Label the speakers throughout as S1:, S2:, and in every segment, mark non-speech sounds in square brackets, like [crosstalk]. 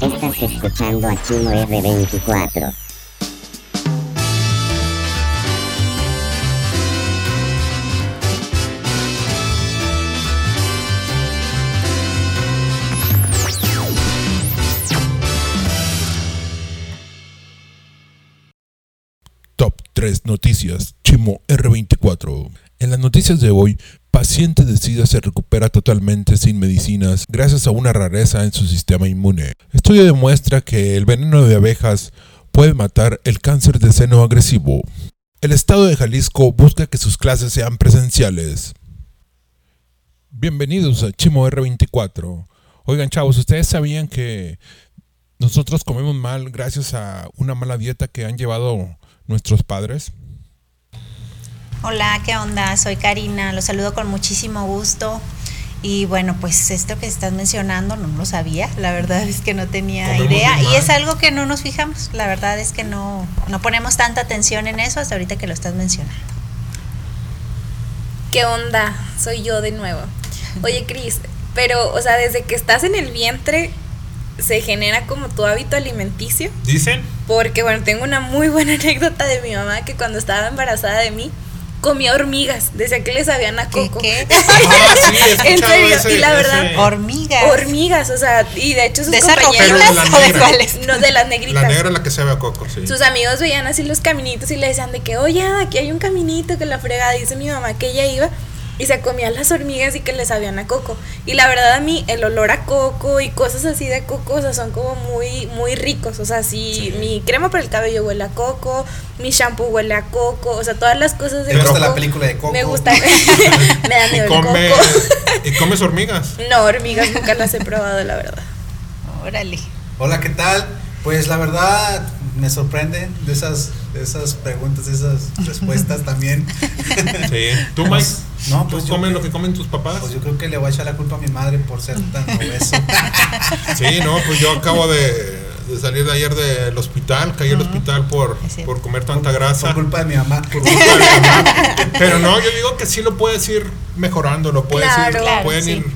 S1: Estás escuchando a Chimo R24.
S2: Top 3 Noticias, Chimo R24. En las noticias de hoy, paciente de SIDA se recupera totalmente sin medicinas gracias a una rareza en su sistema inmune. Estudio demuestra que el veneno de abejas puede matar el cáncer de seno agresivo. El estado de Jalisco busca que sus clases sean presenciales. Bienvenidos a Chimo R24. Oigan, chavos, ¿ustedes sabían que nosotros comemos mal gracias a una mala dieta que han llevado nuestros padres?
S3: Hola, ¿qué onda? Soy Karina, los saludo con muchísimo gusto. Y bueno, pues esto que estás mencionando no lo sabía, la verdad es que no tenía
S2: Comemos
S3: idea y es algo que no nos fijamos, la verdad es que no, no ponemos tanta atención en eso hasta ahorita que lo estás mencionando.
S4: ¿Qué onda? Soy yo de nuevo. Oye, Cris, pero, o sea, desde que estás en el vientre, se genera como tu hábito alimenticio.
S2: Dicen.
S4: Porque, bueno, tengo una muy buena [laughs] anécdota de mi mamá que cuando estaba embarazada de mí, comía hormigas. Decía que le sabían a coco.
S3: qué? [laughs]
S2: Ah, sí, he
S4: En serio,
S2: ese-
S4: y la verdad,
S2: ese-
S3: Hormigas.
S4: Hormigas, o sea, y de hecho sus
S3: ¿De esas
S4: compañeros.
S2: Pero de
S3: o de cuáles?
S4: No, de las negritas.
S2: La negra es la que sabe a coco, sí.
S4: Sus amigos veían así los caminitos y le decían de que, oye, aquí hay un caminito que la fregada. Dice mi mamá que ella iba y se comía las hormigas y que le sabían a coco. Y la verdad a mí el olor a coco y cosas así de coco, o sea, son como muy, muy ricos. O sea, sí,
S2: Sí.
S4: mi crema para el cabello huele a coco, mi shampoo huele a coco, o sea, todas las cosas de
S5: ¿Te gusta
S4: coco.
S5: la película de Coco?
S4: Me gusta. [laughs] me da [laughs]
S2: y,
S4: miedo el
S2: come,
S4: coco. [laughs]
S2: y comes hormigas.
S4: No, hormigas nunca las he probado, la verdad.
S3: Órale.
S5: Hola, ¿qué tal? Pues la verdad me sorprende de esas, de esas preguntas, de esas [laughs] respuestas también.
S2: Sí. ¿Tú, Mike?
S5: No,
S2: ¿Tú
S5: pues
S2: comes lo que comen tus papás?
S5: Pues yo creo que le voy a echar la culpa a mi madre por ser tan obeso. [laughs]
S2: Sí, no, pues yo acabo de, de salir de ayer del hospital, caí al hospital por, por comer tanta grasa.
S5: por culpa de mi mamá.
S2: Por culpa de mi mamá. Pero no, yo digo que sí lo puedes ir mejorando, lo puedes
S4: Claro,
S2: ir,
S3: claro,
S2: pueden
S3: sí.
S2: ir,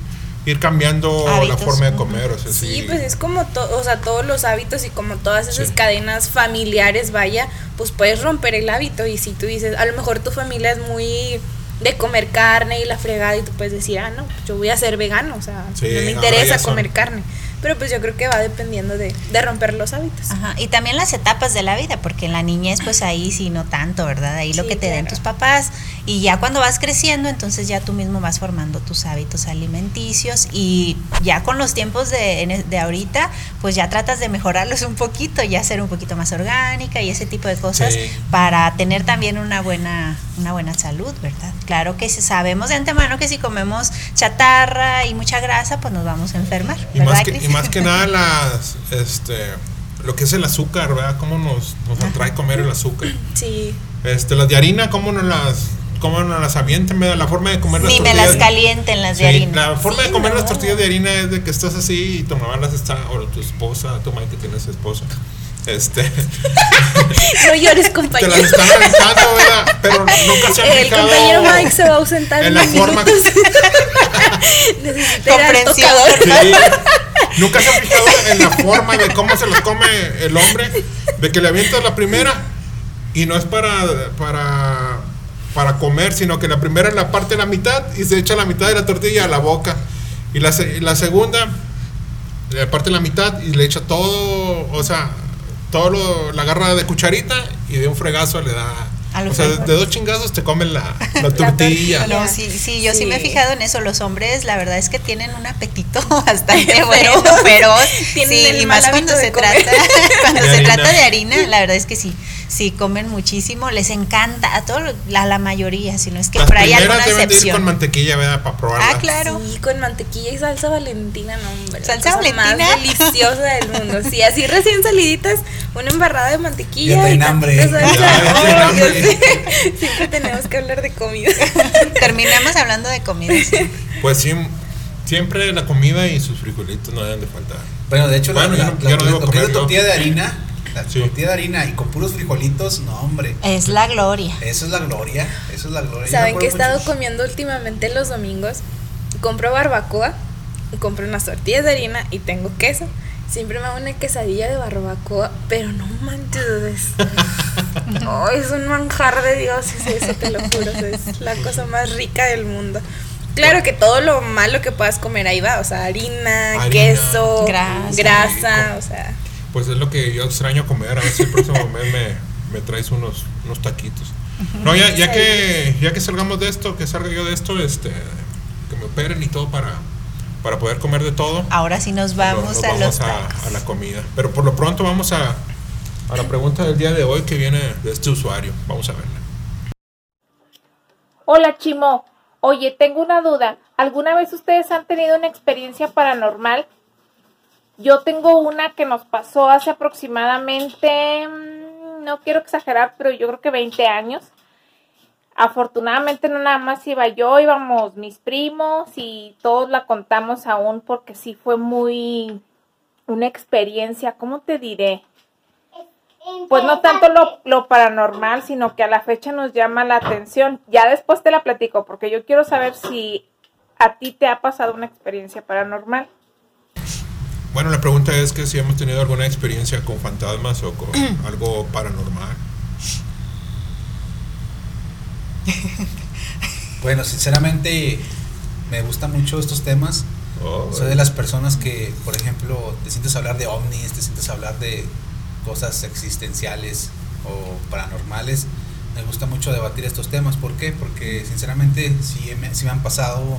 S2: ir cambiando
S3: Hábitos,
S2: la forma de comer. O sea, sí,
S4: Sí, pues es como, o sea, todos los hábitos y como todas esas
S2: Sí.
S4: cadenas familiares, vaya, pues puedes romper el hábito y si tú dices, a lo mejor tu familia es muy de comer carne y la fregada y tú puedes decir, ah, no, yo voy a ser vegano, o sea,
S2: Sí,
S4: no me interesa comer carne. Pero pues yo creo que va dependiendo de, de romper los hábitos.
S3: Ajá, y también las etapas de la vida, porque en la niñez pues ahí sí no tanto, ¿verdad? Ahí lo que te den
S4: claro.
S3: tus papás y ya cuando vas creciendo, entonces ya tú mismo vas formando tus hábitos alimenticios y ya con los tiempos de, de ahorita, pues ya tratas de mejorarlos un poquito, ya ser un poquito más orgánica y ese tipo de cosas
S2: Sí.
S3: para tener también una buena una buena salud, ¿verdad? Claro que si sabemos de antemano que si comemos chatarra y mucha grasa, pues nos vamos a enfermar,
S2: Y
S3: ¿verdad?
S2: más, que,
S3: Cris?
S2: Más que nada las, este, lo que es el azúcar, ¿verdad? Cómo nos, nos atrae comer el azúcar.
S4: Sí,
S2: Este, las de harina, cómo nos las, cómo nos las avientan, ¿verdad? La forma de comer las
S3: Ni me
S2: tortillas.
S3: las calienten las de
S2: Sí,
S3: harina.
S2: La forma
S3: Sí,
S2: de comer
S3: no.
S2: las tortillas de harina es de que estás así y tu mamá las está, o tu esposa, tu mamá que tienes esposa, este, [laughs]
S4: no llores
S2: te
S4: compañero.
S2: las están aventando, ¿verdad? Pero nunca se han
S4: El
S2: fijado
S4: compañero Mike se va a ausentar
S2: en la forma-
S4: minutos. [laughs] [laughs] Al
S3: Comprensión.
S2: Sí. Nunca se han fijado en la forma de cómo se los come el hombre, de que le avientas la primera y no es para para para comer, sino que la primera la parte la mitad y se echa la mitad de la tortilla a la boca. Y la, la segunda le parte la mitad y le echa todo, o sea, todo lo, la agarra de cucharita y de un fregazo le da,
S3: A
S2: o sea, de, dos chingazos te comen la, la tortilla.
S3: No, sí, sí, yo sí. me he fijado en eso. Los hombres, la verdad es que tienen un apetito [laughs] bastante bueno, [laughs]
S4: Feroz.
S3: Sí,
S4: el
S3: y más cuando se
S4: comer.
S3: trata, [laughs] cuando
S2: De
S3: se
S2: harina.
S3: trata de harina, la verdad es que sí, sí comen muchísimo, les encanta, a todos, la, la mayoría, si no es que
S2: Las
S3: por ahí
S2: primeras
S3: alguna
S2: deben de ir con
S3: excepción.
S2: mantequilla, ¿verdad? Para probarlas.
S3: Ah, claro.
S4: Sí, con mantequilla y salsa valentina, no, hombre. la
S3: ¿Salsa
S4: cosa
S3: Valentina?
S4: más deliciosa del mundo. Sí, así recién saliditas, una embarrada de mantequilla.
S5: Ya traen
S4: y
S5: hambre.
S4: tantita salsa.
S2: Ya, ya traen
S4: Ay, yo
S2: hambre.
S4: sé. Siempre tenemos que hablar de comida. [laughs]
S3: Terminamos hablando de comida. sí.
S2: Pues sí, siempre la comida y sus frijolitos no deben de faltar.
S5: Bueno, de hecho, la-
S2: Bueno,
S5: la, la-
S2: no
S5: la- la
S2: ¿no?
S5: tortilla de harina, la
S2: Sí.
S5: tortilla de harina y con puros frijolitos, no, hombre.
S3: Es la gloria.
S5: Eso es la gloria, eso es la gloria.
S4: ¿Saben qué he estado
S5: mucho-
S4: comiendo últimamente los domingos? Compro barbacoa, compro unas tortillas de harina y tengo queso. siempre me hago una quesadilla de barbacoa, pero no manches, es, [laughs] oh, es un manjar de dioses eso, te lo juro, es la cosa más rica del mundo. Claro que todo lo malo que puedas comer ahí va, o sea, harina,
S2: Harina.
S4: queso,
S3: Grasa.
S4: o sea,
S2: Pues es lo que yo extraño comer. A ver si el próximo [laughs] mes me, me traes unos, unos taquitos. No, ya, ya que ya que salgamos de esto, que salga yo de esto, este, que me operen y todo para, para poder comer de todo.
S3: Ahora sí nos vamos
S2: Nos
S3: a
S2: vamos
S3: los
S2: a,
S3: tacos.
S2: a la comida. Pero por lo pronto vamos a, a la pregunta del día de hoy que viene de este usuario. Vamos a verla.
S6: Hola Chimo, oye, tengo una duda. ¿Alguna vez ustedes han tenido una experiencia paranormal? Yo tengo una que nos pasó hace aproximadamente, mm, no quiero exagerar, pero yo creo que 20 años. Afortunadamente no nada más iba yo, íbamos mis primos y todos la contamos aún porque sí fue muy una experiencia, ¿cómo te diré? Pues no tanto lo, lo paranormal, sino que a la fecha nos llama la atención. Ya después te la platico, porque yo quiero saber si a ti te ha pasado una experiencia paranormal.
S2: Bueno, la pregunta es que si hemos tenido alguna experiencia con fantasmas o con [clears throat] algo paranormal.
S5: Bueno, sinceramente me gustan mucho estos temas.
S2: Oh,
S5: Soy de las personas que, por ejemplo, te sientes hablar de ovnis, te sientes hablar de cosas existenciales o paranormales. Me gusta mucho debatir estos temas. ¿Por qué? Porque sinceramente sí me, sí me han pasado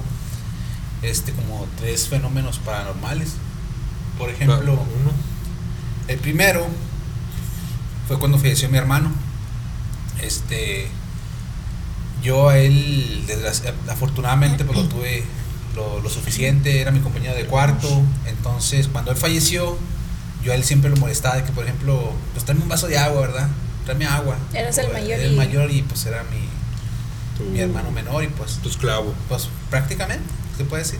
S5: este como tres fenómenos paranormales. Por ejemplo,
S2: uno.
S5: el primero fue cuando falleció mi hermano. Este, yo a él, afortunadamente, pues lo tuve lo, lo suficiente, era mi compañero de cuarto. Entonces, cuando él falleció, yo a él siempre lo molestaba de que, por ejemplo, pues tráeme un vaso de agua, ¿verdad? Tráeme agua.
S4: Eras el mayor
S5: era
S4: y-
S5: el mayor y pues era mi,
S2: Tu-
S5: mi hermano menor y pues
S2: Tu esclavo.
S5: pues prácticamente, se puede decir.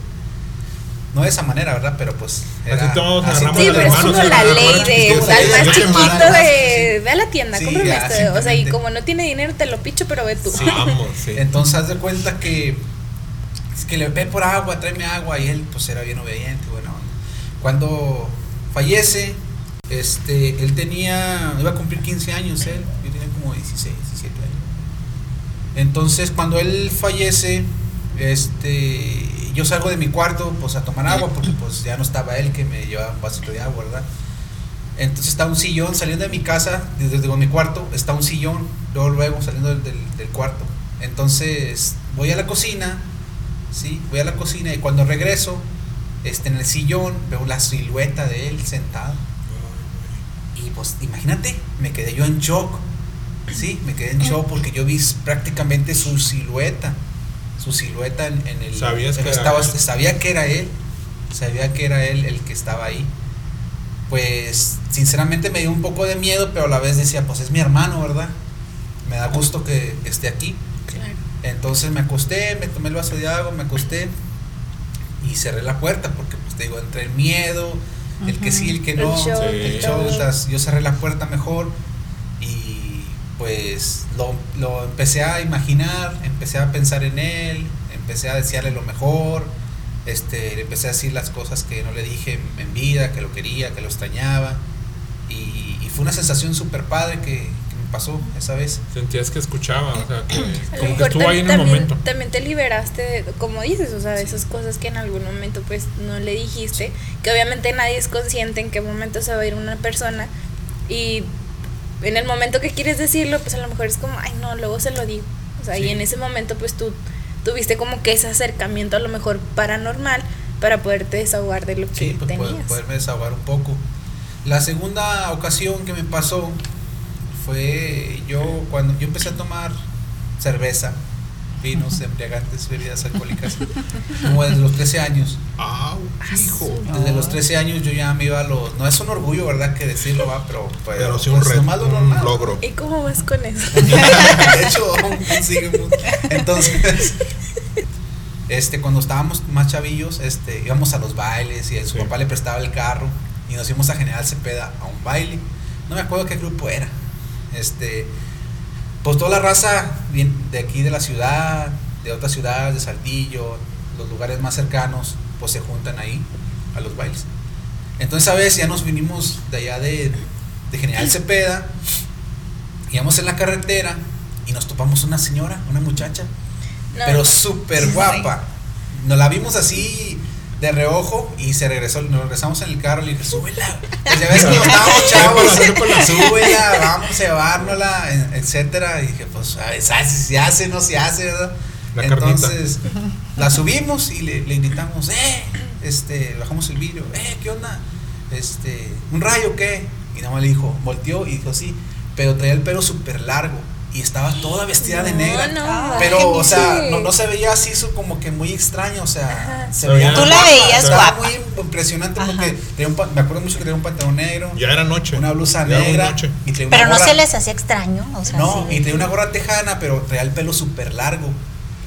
S5: No de esa manera, ¿verdad? Pero pues.
S2: Así todos
S5: así
S2: agarramos
S4: Sí,
S2: las
S4: pero es como la ley de al más chiquito de ve a la tienda,
S5: Sí,
S4: cómprame esto. O sea, y como no tiene dinero, te lo picho, pero ve tú.
S2: Sí, [laughs] Vamos, sí.
S5: Entonces haz de cuenta que es que le ve por agua, tráeme agua y él pues era bien obediente, bueno. Cuando fallece, este, él tenía, iba a cumplir 15 años él, yo tenía como 16, 17 años. Entonces cuando él fallece, este, yo salgo de mi cuarto pues a tomar agua porque [clears throat] pues ya no estaba él que me llevaba un vasito de agua, ¿verdad? Entonces está un sillón, saliendo de mi casa, desde, desde mi cuarto, está un sillón, luego luego saliendo del, del- del cuarto. Entonces voy a la cocina, ¿sí? Voy a la cocina y cuando regreso, este, en el sillón veo la silueta de él sentado. Y pues imagínate, me quedé yo en shock, ¿sí? Me quedé en [clears throat] shock porque yo vi prácticamente su silueta, su silueta en, en el...
S2: Sabías
S5: en
S2: que era
S5: estaba-
S2: él.
S5: Sabía que era él, sabía que era él el que estaba ahí pues sinceramente me dio un poco de miedo, pero a la vez decía, pues es mi hermano, ¿verdad? Me da gusto que, que esté aquí.
S4: Claro.
S5: Entonces me acosté, me tomé el vaso de agua, me acosté y cerré la puerta porque pues te digo, entre el miedo, el que sí, el que
S4: El
S5: no, el estás- yo cerré la puerta mejor y pues lo, lo empecé a imaginar, empecé a pensar en él, empecé a desearle lo mejor, este, le empecé a decir las cosas que no le dije en, en vida, que lo quería, que lo extrañaba y, y fue una sensación súper padre que, que me pasó esa vez.
S2: Sentías que escuchaba, o sea, que como que estuvo ahí en el momento.
S4: también te liberaste, de, como dices, o sea, de esas cosas que en algún momento pues no le dijiste, que obviamente nadie es consciente en qué momento se va a ir una persona y en el momento que quieres decirlo, pues a lo mejor es como, ay no, luego se lo digo. O sea,
S5: Sí.
S4: y en ese momento pues tú tuviste como que ese acercamiento a lo mejor paranormal para poderte desahogar de lo que
S5: Sí, pues poder-
S4: tenías.
S5: poderme desahogar un poco. La segunda ocasión que me pasó fue yo cuando yo empecé a tomar cerveza, vinos, embriagantes, bebidas alcohólicas, como desde los 13 años.
S2: ¡Au, hijo!
S5: Desde los 13 años yo ya me iba a los... No es un orgullo, ¿verdad? Que decirlo, va, pero... Pero,
S2: Pero sí un
S5: pues,
S2: reto,
S5: nomás lo
S2: un logro.
S4: ¿Y cómo vas con eso? [laughs]
S5: de hecho, aún consigue mucho. Entonces, este, cuando estábamos más chavillos, este, íbamos a los bailes y a su
S2: Sí.
S5: papá le prestaba el carro y nos íbamos a General Cepeda a un baile. No me acuerdo qué grupo era. Este, pues toda la raza de aquí de la ciudad, de otras ciudades, de Saltillo, los lugares más cercanos, pues se juntan ahí a los bailes. Entonces a veces ya nos vinimos de allá de, de General Cepeda, íbamos en la carretera y nos topamos una señora, una muchacha,
S4: No.
S5: pero súper guapa. Nos la vimos así de reojo y se regresó, nos regresamos en el carro y le dije, súbela. [laughs] Pues ya ves que estábamos chavos, súbela, vamos a llevárnosla, etcétera. Y dije, pues, a ver, ¿sabes si se hace, no se hace, ¿verdad?
S2: La
S5: Entonces, [laughs] la subimos y le, le invitamos, eh, este, bajamos el vidrio, eh, ¿qué onda? Este, ¿un rayo qué? Y nada más le dijo, volteó y dijo, sí, pero traía el pelo súper largo y estaba toda vestida de negra.
S4: no,
S5: pero, o sea, no, no se veía así su- como que muy extraño, o sea,
S4: Ajá.
S5: se veía
S3: Tú la
S5: guapa,
S3: veías
S5: o sea,
S3: guapa.
S5: muy impresionante
S3: Ajá.
S5: porque traía un, me acuerdo mucho que traía un pantalón negro,
S2: Ya era noche.
S5: una blusa
S2: Ya era muy
S5: negra
S2: noche.
S5: y traía una
S3: Pero no se les hacía extraño, o sea,
S5: no,
S3: sí.
S5: y traía una gorra tejana, pero traía el pelo súper largo.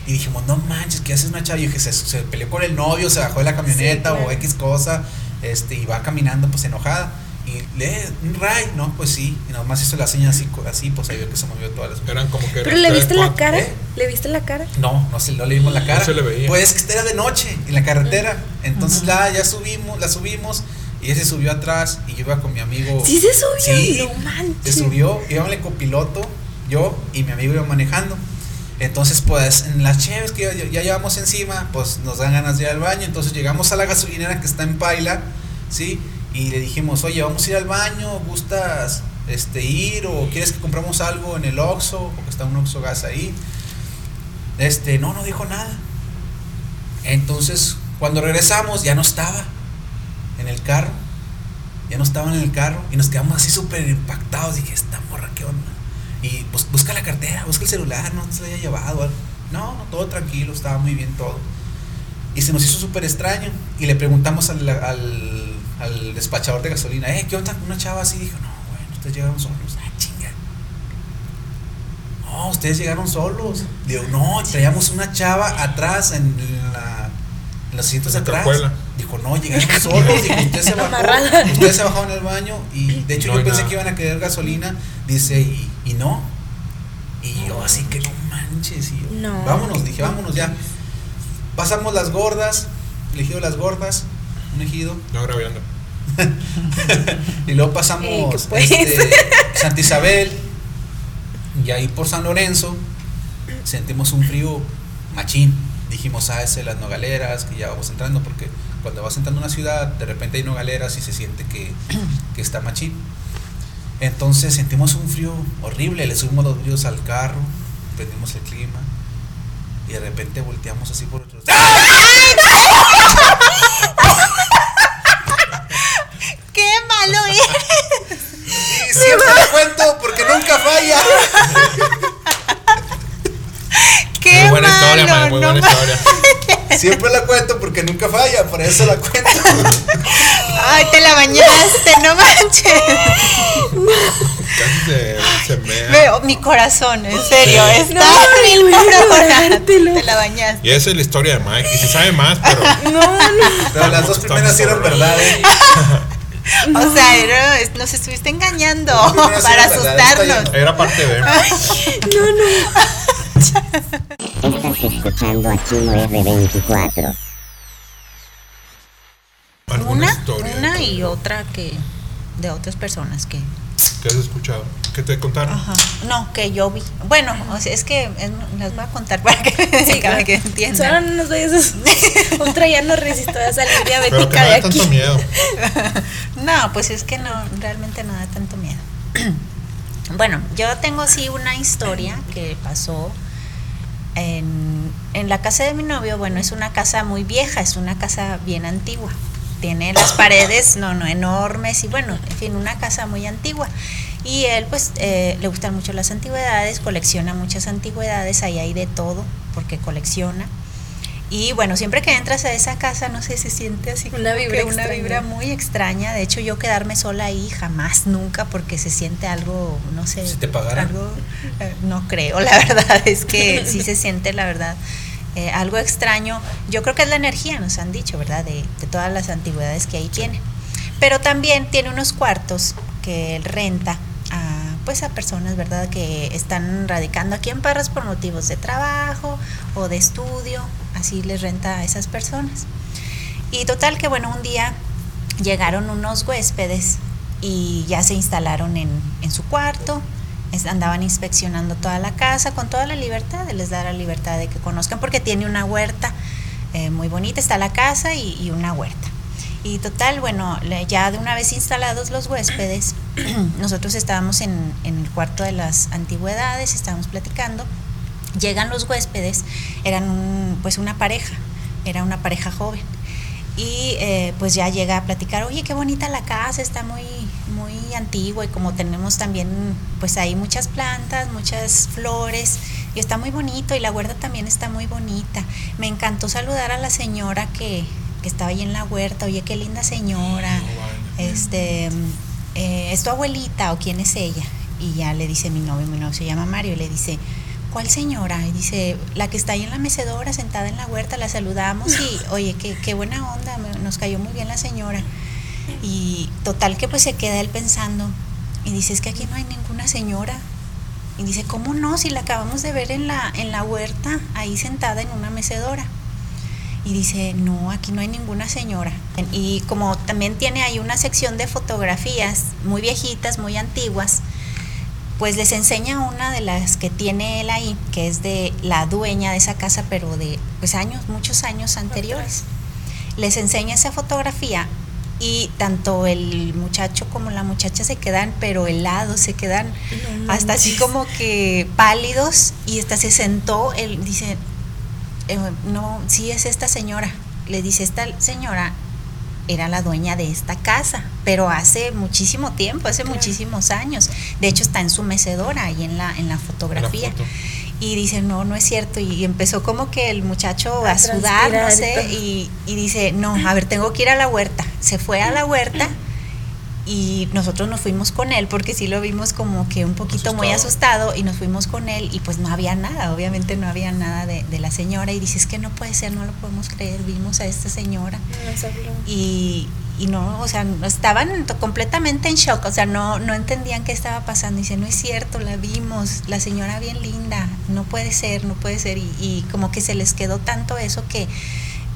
S5: Y dijimos, no manches, ¿qué hace una chava? Y dije, se, se peleó con el novio, se bajó de la camioneta
S4: Sí, claro.
S5: o X cosa, este, y va caminando pues enojada. Y le, un ray, no, pues sí. Y nomás hizo la seña así, así pues ahí vio que se movió todas las
S2: Eran como que.
S4: ¿Pero le viste la
S2: cuatro.
S4: cara?
S5: ¿Eh?
S4: ¿Le viste la cara?
S5: No, no se no le vimos la cara.
S2: se le veía.
S5: Pues es que era de noche en la carretera. Entonces la ya subimos, la subimos y ella se subió atrás y yo iba con mi amigo.
S4: ¿Sí se subió?
S5: Sí,
S4: No manches.
S5: se subió, íbamos en copiloto, yo y mi amigo iba manejando. Entonces, pues, en las cheves que ya, ya llevamos encima, pues nos dan ganas de ir al baño. Entonces llegamos a la gasolinera que está en Paila, ¿sí? Y le dijimos, oye, vamos a ir al baño, ¿gustas este, ir o quieres que compramos algo en el Oxxo? Porque está un Oxxo gas ahí. Este, no, no dijo nada. Entonces, cuando regresamos, ya no estaba en el carro. Ya no estaban en el carro y nos quedamos así súper impactados. Dije, esta morra, ¿qué onda? Y pues busca la cartera, busca el celular, no se la haya llevado. No, todo tranquilo, estaba muy bien todo. Y se nos hizo súper extraño. Y le preguntamos al, al despachador de gasolina, eh, ¿qué onda? Una chava así dijo, no, bueno, ustedes llegaron solos. Ah, chinga. No, ustedes llegaron solos. Digo, no, traíamos una chava atrás en la en los asientos de
S2: En
S5: atrás. Dijo, no, llegaron solos. Dijo, usted se bajó. Ustedes se bajaron al baño. Y de hecho,
S2: No
S5: yo pensé
S2: nada.
S5: que iban a querer gasolina. Dice, y, y no. Y yo, así que no manches. Y yo,
S4: No.
S5: vámonos, dije, vámonos ya. Pasamos las gordas, el ejido de las gordas, un ejido.
S2: No grabando. [laughs]
S5: Y luego pasamos
S4: Ey, ¿qué pues?
S5: este, Santa Isabel. Y ahí por San Lorenzo sentimos un frío machín. Dijimos, ah, es de las nogaleras, que ya vamos entrando, porque cuando vas entrando a una ciudad, de repente hay nogaleras y se siente que, [clears throat] que está machín. Entonces sentimos un frío horrible, le subimos los brillos al carro, prendimos el clima y de repente volteamos así por otros.
S3: ¡Qué malo eres!
S5: Y siempre lo cuento porque nunca falla.
S3: ¡Qué
S2: muy buena
S3: malo!
S2: historia, man, muy
S3: no
S2: buena historia. [laughs]
S5: Siempre la cuento porque nunca falla, por eso la cuento. [laughs]
S3: Ay, te la bañaste, no manches.
S2: Casi se, se mea.
S3: Veo mi corazón, en serio, está
S4: No, [laughs]
S3: mil
S4: llorártelo.
S3: Te la bañaste.
S2: Y esa es la historia de Mike. Y se sabe más, pero.
S4: No, no.
S5: Pero las dos primeras sí eran verdad, ¿eh?
S3: O sea, era- nos estuviste engañando
S5: sí
S3: para
S5: verdad,
S3: asustarnos.
S5: no.
S2: Era parte de.
S1: Estás escuchando a Chino R24.
S2: ¿Alguna
S3: Una,
S2: historia
S3: una y otra que de otras personas que
S2: que has escuchado? ¿Qué te contaron?
S3: Ajá. No, que yo vi. Bueno, o sea, es que es- las voy a contar para que, [laughs] para
S4: claro.
S3: que
S4: Solo
S3: entiendan.
S4: no nos vayas a... [laughs] Otra ya no resisto a salir
S2: Pero que
S4: diabética
S2: no
S4: de
S2: da tanto
S4: aquí.
S2: miedo. [laughs]
S3: No, pues es que no, realmente no da tanto miedo. [clears throat] Bueno, yo tengo sí una historia que pasó en, la casa de mi novio. Bueno, es una casa muy vieja, es una casa bien antigua. Tiene las paredes, no, no, enormes y bueno, en fin, una casa muy antigua. Y él pues eh, le gustan mucho las antigüedades, colecciona muchas antigüedades, ahí hay de todo, porque colecciona. Y bueno, siempre que entras a esa casa, no sé, se siente así
S4: Una
S3: como
S4: vibra
S3: una vibra muy extraña. De hecho, yo quedarme sola ahí jamás, nunca, porque se siente algo, no sé.
S5: Si te pagaran.
S3: Algo, eh, no creo, [laughs] la verdad es que sí se siente, la verdad, eh, algo extraño. Yo creo que es la energía, nos han dicho, ¿verdad? De, de todas las antigüedades que ahí tiene. Pero también tiene unos cuartos que él renta a pues a personas, ¿verdad? Que están radicando aquí en Parras por motivos de trabajo o de estudio, así les renta a esas personas. Y total que bueno, un día llegaron unos huéspedes y ya se instalaron en, en su cuarto, andaban inspeccionando toda la casa con toda la libertad, de les da la libertad de que conozcan porque tiene una huerta eh, muy bonita, está la casa y, y una huerta. Y total, bueno, ya de una vez instalados los huéspedes, [clears throat] nosotros estábamos en, en el cuarto de las antigüedades, estábamos platicando, llegan los huéspedes, eran un- pues una pareja, era una pareja joven. Y eh, pues ya llega a platicar, oye, qué bonita la casa, está muy, muy antigua y como tenemos también, pues ahí muchas plantas, muchas flores, y está muy bonito y la huerta también está muy bonita. Me encantó saludar a la señora que, que estaba ahí en la huerta, oye, qué linda señora, este, eh, ¿es tu abuelita o quién es ella? Y ya le dice mi novio, mi novio se llama Mario, y le dice, ¿cuál señora? Y dice, la que está ahí en la mecedora, sentada en la huerta, la saludamos y, [laughs] oye, qué, qué buena onda, nos cayó muy bien la señora. Y total que pues se queda él pensando y dice, es que aquí no hay ninguna señora. Y dice, ¿cómo no? Si la acabamos de ver en la, en la huerta, ahí sentada en una mecedora. Y dice, no, aquí no hay ninguna señora. Y como también tiene ahí una sección de fotografías muy viejitas, muy antiguas, pues les enseña una de las que tiene él ahí, que es de la dueña de esa casa, pero de pues años, muchos años anteriores. Les enseña esa fotografía y tanto el muchacho como la muchacha se quedan, pero helados, se quedan
S4: No
S3: hasta así como que pálidos y hasta se sentó, él dice, eh, no, sí es esta señora. Le dice, esta señora era la dueña de esta casa, pero hace muchísimo tiempo, hace
S4: Claro.
S3: muchísimos años. De hecho, está en su mecedora ahí en la, en la fotografía.
S2: foto.
S3: y dice, no, no es cierto. Y empezó como que el muchacho
S4: A
S3: a sudar, no sé, y, y dice, no, a ver, tengo que ir a la huerta. Se fue a la huerta y nosotros nos fuimos con él porque sí lo vimos como que un poquito muy
S2: Asustado.
S3: y nos fuimos con él y pues no había nada, obviamente no había nada de, de la señora y dice, es que no puede ser, no lo podemos creer, vimos a esta señora
S4: habló.
S3: y, y no, o sea, estaban completamente en shock, o sea, no, no entendían qué estaba pasando. Dice, no es cierto, la vimos, la señora bien linda, no puede ser, no puede ser. Y, y como que se les quedó tanto eso que,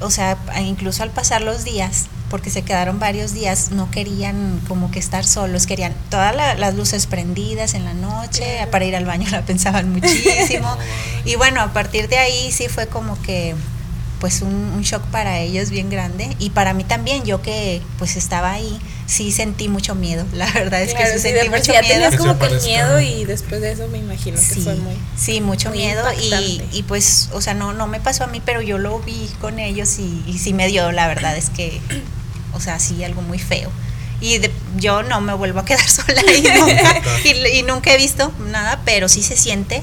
S3: o sea, incluso al pasar los días, porque se quedaron varios días, no querían como que estar solos, querían todas la- las luces prendidas en la noche,
S4: Claro.
S3: para ir al baño la pensaban muchísimo. [laughs] y bueno, a partir de ahí sí fue como que pues un, un shock para ellos bien grande y para mí también yo que pues estaba ahí sí sentí mucho miedo la verdad es
S4: Claro,
S3: que sí
S4: sí,
S3: sentí mucho
S4: ya
S3: miedo
S4: tenías
S2: Que
S4: como que miedo y después de eso me imagino que
S3: sí,
S4: fue muy...
S3: sí mucho
S4: muy
S3: miedo y, y pues o sea no no me pasó a mí pero yo lo vi con ellos y, y sí me dio la verdad es que o sea sí algo muy feo. Y de- yo no me vuelvo a quedar [laughs] sola nunca y, y nunca he visto nada pero sí se siente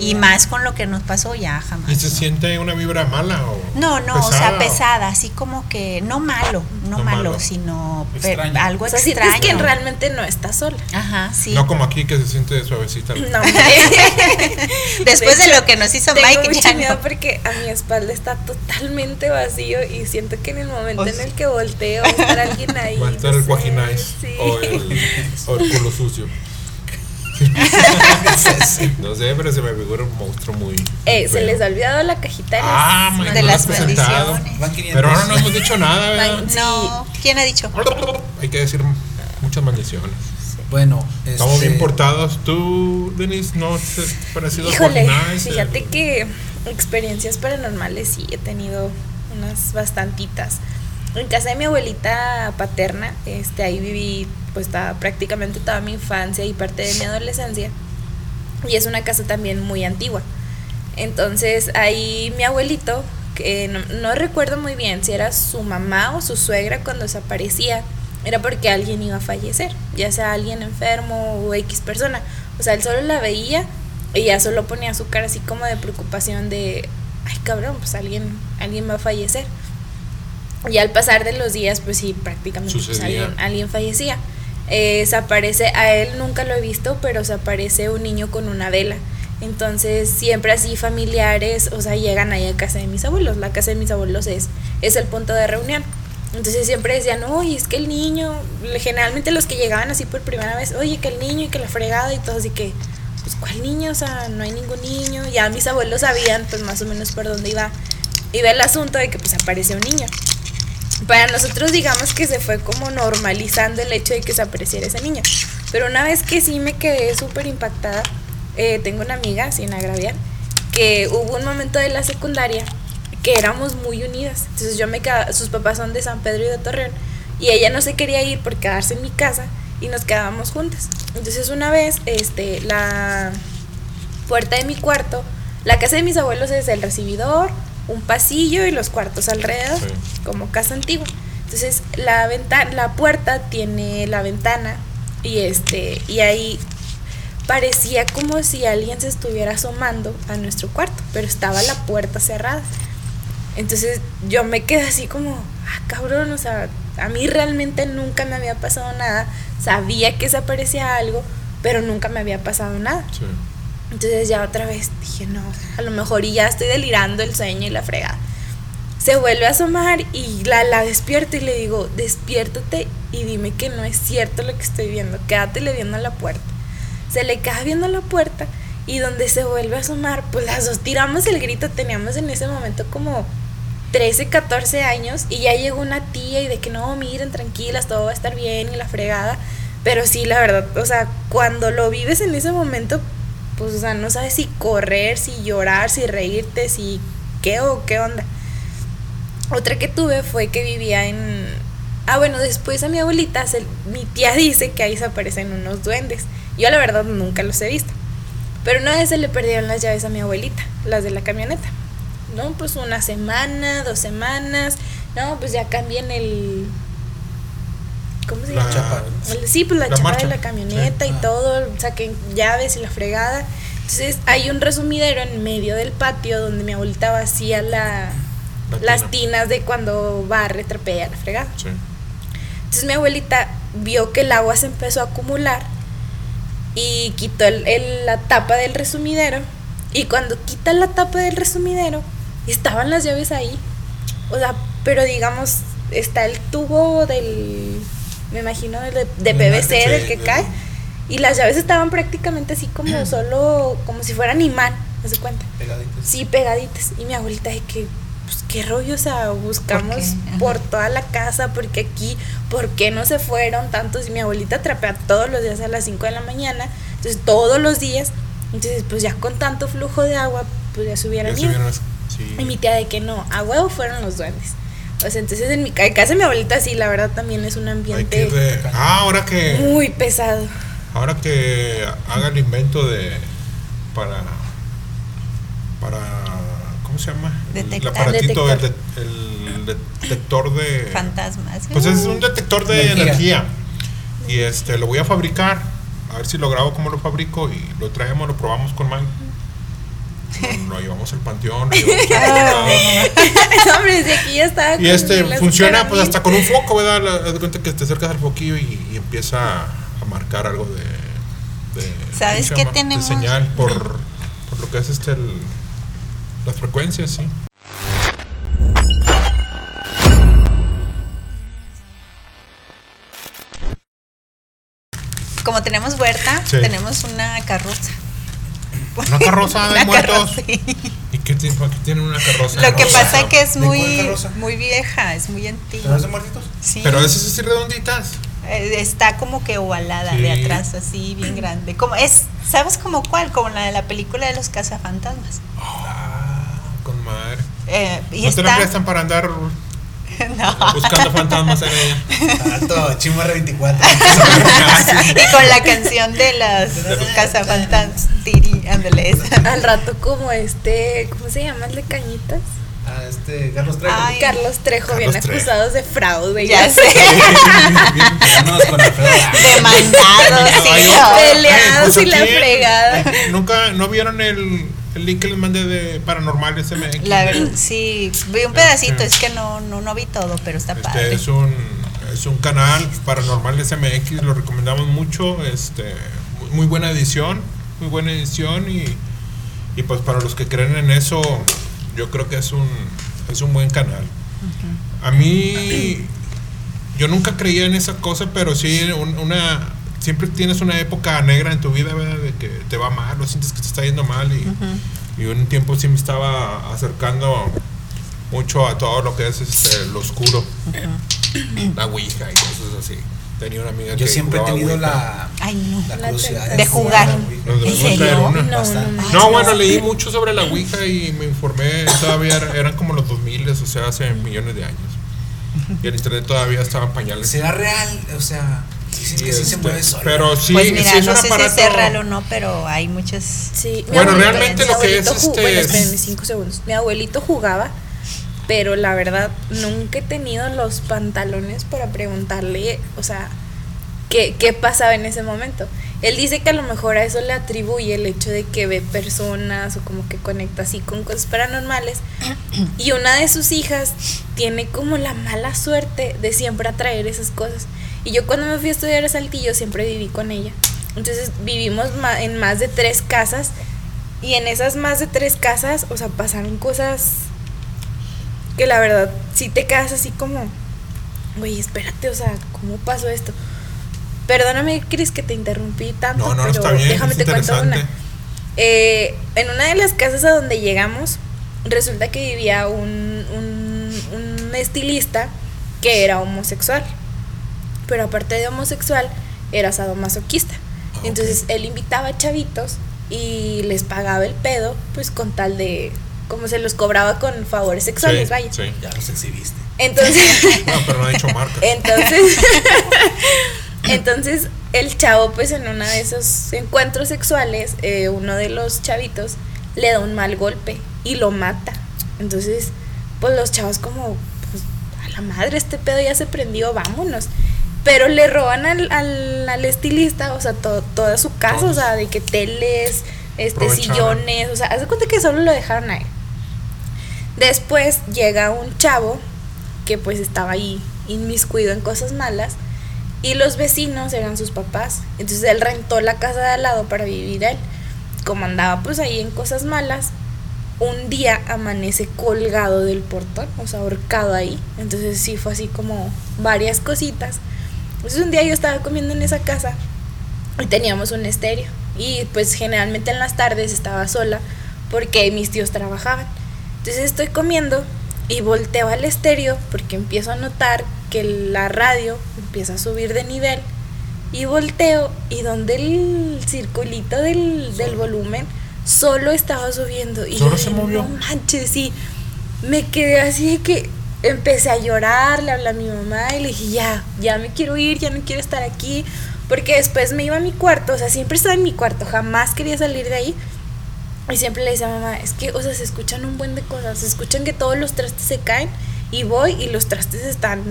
S3: y más con lo que nos pasó ya jamás
S2: ¿Y se
S3: ¿no?
S2: siente una vibra mala o
S3: No, no, o sea, pesada, así como que no malo, no,
S2: No
S3: malo,
S2: malo.
S3: sino
S5: Extraño.
S3: algo
S4: O sea,
S3: extraño.
S4: que realmente no estás sola.
S3: Ajá, sí.
S2: No como aquí que se siente suavecita.
S4: No, [laughs] [laughs]
S3: Después de, lo que nos hizo
S4: Tengo
S3: Mike,
S4: mucho
S3: ya
S4: miedo
S3: no.
S4: porque a mi espalda está totalmente vacío y siento que en el momento
S3: O
S4: en el que volteo va a estar alguien [laughs] ahí.
S2: Va a estar
S4: no
S2: el guajinais
S4: sí.
S2: o, el, o el culo sucio. No sé, pero se me figura un monstruo muy.
S4: Eh, se les ha olvidado la cajita de las
S2: Ah,
S3: de las
S5: 500
S2: Pero ahora no hemos dicho nada, ¿verdad?
S3: No, ¿quién ha dicho?
S2: Hay que decir muchas maldiciones.
S5: Bueno,
S2: Estamos
S5: este,
S2: bien portados. ¿Tú, Denise, no te has parecido
S4: Híjole, fíjate que experiencias paranormales sí he tenido unas bastantitas. En casa de mi abuelita paterna, este, ahí viví pues toda- prácticamente toda mi infancia y parte de mi adolescencia. Y es una casa también muy antigua. Entonces ahí mi abuelito, que no, no recuerdo muy bien si era su mamá o su suegra cuando desaparecía, era porque alguien iba a fallecer, ya sea alguien enfermo o X persona. O sea, él solo la veía y ya solo ponía su cara así como de preocupación de, ay cabrón, pues alguien, alguien va a fallecer. Y al pasar de los días, pues sí, prácticamente pues, alguien, alguien fallecía. Eh, se aparece, a él nunca lo he visto, pero se aparece un niño con una vela. Entonces, siempre así familiares, o sea, llegan ahí a casa de mis abuelos. La casa de mis abuelos es, es el punto de reunión. Entonces siempre decían, oye, es que el niño, generalmente los que llegaban así por primera vez, oye, que el niño y que la fregada y todo, así que, pues, ¿cuál niño? O sea, no hay ningún niño. Ya mis abuelos sabían, pues, más o menos por dónde iba, iba el asunto de que, pues, aparece un niño. Para nosotros digamos que se fue como normalizando el hecho de que se apareciera esa niña. Pero una vez que sí me quedé súper impactada, eh, tengo una amiga, sin agraviar, que hubo un momento de la secundaria que éramos muy unidas. Entonces yo me quedaba, sus papás son de San Pedro y de Torreón, y ella no se quería ir por quedarse en mi casa y nos quedábamos juntas. Entonces una vez, este, la puerta de mi cuarto, la casa de mis abuelos es el recibidor, un pasillo y los cuartos alrededor,
S2: Sí.
S4: como casa antigua. Entonces la ventana, la puerta tiene la ventana y este y ahí parecía como si alguien se estuviera asomando a nuestro cuarto, pero estaba la puerta cerrada. Entonces yo me quedé así como, ah, cabrón, o sea, a mí realmente nunca me había pasado nada. Sabía que se aparecía algo, pero nunca me había pasado nada.
S2: Sí.
S4: Entonces ya otra vez dije, no, a lo mejor y ya estoy delirando el sueño y la fregada. Se vuelve a asomar y la, la despierto y le digo, despiértate y dime que no es cierto lo que estoy viendo, quédatele viendo a la puerta. Se le queda viendo a la puerta y donde se vuelve a asomar, pues las dos tiramos el grito, teníamos en ese momento como 13, 14 años y ya llegó una tía y de que no, miren, tranquilas, todo va a estar bien y la fregada. Pero sí, la verdad, o sea, cuando lo vives en ese momento, pues, o sea, no sabes si correr, si llorar, si reírte, si qué o qué onda. Otra que tuve fue que vivía en... Ah, bueno, después a mi abuelita, mi tía dice que ahí se aparecen unos duendes. Yo la verdad nunca los he visto. Pero una vez se le perdieron las llaves a mi abuelita, las de la camioneta. No, pues una semana, dos semanas. No, pues ya cambian el... ¿Cómo se
S2: La
S4: llama?
S5: chapa.
S4: El- Sí, pues la,
S2: La
S4: chapa
S2: marcha.
S4: de la camioneta
S2: Sí.
S4: y
S5: Ah.
S4: todo, saquen llaves y la fregada. Entonces hay un resumidero en medio del patio donde mi abuelita vacía la,
S2: La
S4: las
S2: tina.
S4: tinas de cuando barre, trapea, la fregada.
S2: Sí.
S4: Entonces mi abuelita vio que el agua se empezó a acumular y quitó el- el- la tapa del resumidero. Y cuando quita la tapa del resumidero, estaban las llaves ahí. O sea, pero digamos, está el tubo del, me imagino, de, de PVC, del que cae. Y las llaves estaban prácticamente así como [clears throat] solo, como si fueran imán, ¿no se cuenta?
S5: Pegaditos.
S4: Sí, pegaditas. Y mi abuelita de que, pues qué rollo, o sea, buscamos
S3: ¿Por
S4: toda la casa, porque aquí, ¿por qué no se fueron tantos? Y mi abuelita trapea todos los días a las 5 de la mañana, entonces todos los días, entonces pues ya con tanto flujo de agua, pues ya
S2: Ya subieron sí.
S4: Y mi tía de que no, a huevo fueron los duendes. O sea, entonces en mi en casa de mi abuelita sí, la verdad también es un ambiente
S2: Ah, ahora que
S4: muy pesado.
S2: ahora que haga el invento de para para ¿cómo se llama?
S3: Detectar.
S2: El aparatito
S4: Detector.
S2: el, de- el detector de
S3: Fantasmas.
S2: Pues es un detector de
S5: Energía.
S2: energía. Y este lo voy a fabricar. A ver si lo grabo cómo lo fabrico y lo traemos, lo probamos con Mike.
S4: No, aquí ya estaba
S2: y este funciona pues hasta con un foco, ¿verdad? Haz de cuenta que te acercas al foquillo y, y empieza a marcar algo de. de
S3: ¿Sabes
S2: ¿cómo se
S3: qué tenemos?
S2: De señal por, por lo que es este el, las frecuencias, sí.
S3: Como tenemos huerta,
S2: Sí.
S3: tenemos una carroza.
S2: Una carroza de
S3: Una
S2: muertos.
S3: carroza, sí.
S2: ¿Y qué tiene, por qué tiene una carroza?
S3: Lo que pasa
S2: no.
S3: que es
S5: ¿De cuál
S3: muy, muy vieja, es muy
S5: ¿Pero
S3: antigua.
S5: es de muertitos?
S3: Sí.
S2: Pero esas así redonditas.
S3: Eh, Está como que ovalada de atrás, así bien grande. Como es, ¿sabes como cuál? Como la de la película de los cazafantasmas.
S2: Ah, con madre.
S3: Eh, y
S2: ¿No te la prestan para andar [laughs]
S3: no.
S2: buscando fantasmas en ella?
S5: Tanto, Chimarra 24.
S3: y con la canción de las cazafantasmas. Ándale esa. [laughs]
S4: Al rato como este, ¿cómo se llama el de cañitas?
S5: Ah, este, Carlos Trejo.
S3: Ay.
S4: Carlos Trejo,
S2: Carlos
S4: bien
S2: Trejo.
S4: acusados de fraude.
S3: Ya
S4: así.
S3: sé. Demandados, sí.
S4: Peleados y la
S2: aquí,
S4: fregada.
S2: Nunca, ¿no vieron el, el link que les mandé de Paranormales MX?
S3: La verdad, sí, vi un pedacito,
S2: Sí.
S3: es que no, no, no vi todo, pero está
S2: Este
S3: padre.
S2: es un es un canal Paranormales MX, lo recomendamos mucho, este muy buena edición, muy buena edición y, y pues para los que creen en eso, yo creo que es un es un buen canal. A mí yo nunca creía en esa cosa, pero sí un- una siempre tienes una época negra en tu vida, ¿verdad? De que te va mal, o sientes que te está yendo mal y, y un tiempo sí me estaba acercando mucho a todo lo que es este, lo oscuro. La ouija y cosas así. Tenía una amiga
S5: Yo
S2: que
S5: siempre he tenido la,
S3: Ay, no.
S5: la
S4: La
S5: curiosidad
S4: tentación.
S3: De jugar. ¿En serio?
S4: No, no,
S2: No, bueno, leí mucho sobre la Ouija y me informé, todavía era- eran como los 2000, o sea, hace millones de años. Y el internet todavía estaba en pañales.
S5: ¿Será real? O sea, dicen que sí se
S2: este,
S5: mueve solo.
S2: Pero sí,
S3: pues mira,
S2: sí es
S3: no
S2: un
S3: sé
S2: aparato.
S3: si es real o no, pero hay muchas.
S4: Sí,
S2: Bueno,
S4: abuelito-
S2: realmente lo que es este
S4: Bueno,
S2: es-
S4: espérenme cinco segundos. Mi abuelito jugaba, pero la verdad nunca he tenido los pantalones para preguntarle, o sea, qué, qué pasaba en ese momento. Él dice que a lo mejor a eso le atribuye el hecho de que ve personas o como que conecta así con cosas paranormales. Y una de sus hijas tiene como la mala suerte de siempre atraer esas cosas. Y yo cuando me fui a estudiar a Saltillo siempre viví con ella. Entonces vivimos en más de tres casas y en esas más de tres casas, o sea, pasaron cosas que la verdad sí te quedas así como, güey, espérate, o sea, ¿cómo pasó esto? Perdóname, Cris, que te interrumpí tanto,
S2: No, no,
S4: pero
S2: está bien,
S4: déjame
S2: es
S4: te cuento una. Eh, en una de las casas a donde llegamos, resulta que vivía un, un, un estilista que era homosexual. Pero aparte de homosexual, era sadomasoquista.
S2: Ah,
S4: Entonces él invitaba a chavitos y les pagaba el pedo, pues con tal de. Como se los cobraba con favores sexuales,
S2: Sí,
S4: vaya.
S2: sí.
S5: Ya los exhibiste.
S4: Entonces. [laughs]
S2: No, pero no he dicho marca.
S4: Entonces, [laughs] entonces el chavo, pues en uno de esos encuentros sexuales, eh, uno de los chavitos le da un mal golpe y lo mata. Entonces, pues los chavos como, pues, a la madre, este pedo ya se prendió, vámonos. Pero le roban al, al, al estilista, o sea, to- toda su casa, o sea, de que teles, este, sillones, o sea, haz de cuenta que solo lo dejaron ahí. Después llega un chavo que pues estaba ahí inmiscuido en cosas malas y los vecinos eran sus papás. Entonces él rentó la casa de al lado para vivir él. Como andaba pues ahí en cosas malas, un día amanece colgado del portón, o sea, ahorcado ahí. Entonces sí fue así como varias cositas. Entonces un día yo estaba comiendo en esa casa y teníamos un estéreo. Y pues generalmente en las tardes estaba sola porque mis tíos trabajaban. Entonces estoy comiendo y volteo al estéreo porque empiezo a notar que la radio empieza a subir de nivel. Y volteo y donde el circulito del, del volumen solo estaba subiendo. Y
S2: ¿Solo
S4: yo
S2: se movió?
S4: No manches, sí. Me quedé así de que empecé a llorar, le hablé a mi mamá y le dije, ya, ya me quiero ir, ya no quiero estar aquí. Porque después me iba a mi cuarto, o sea, siempre estaba en mi cuarto, jamás quería salir de ahí. Y siempre le decía a mamá, es que, o sea, se escuchan un buen de cosas, se escuchan que todos los trastes se caen y voy y los trastes están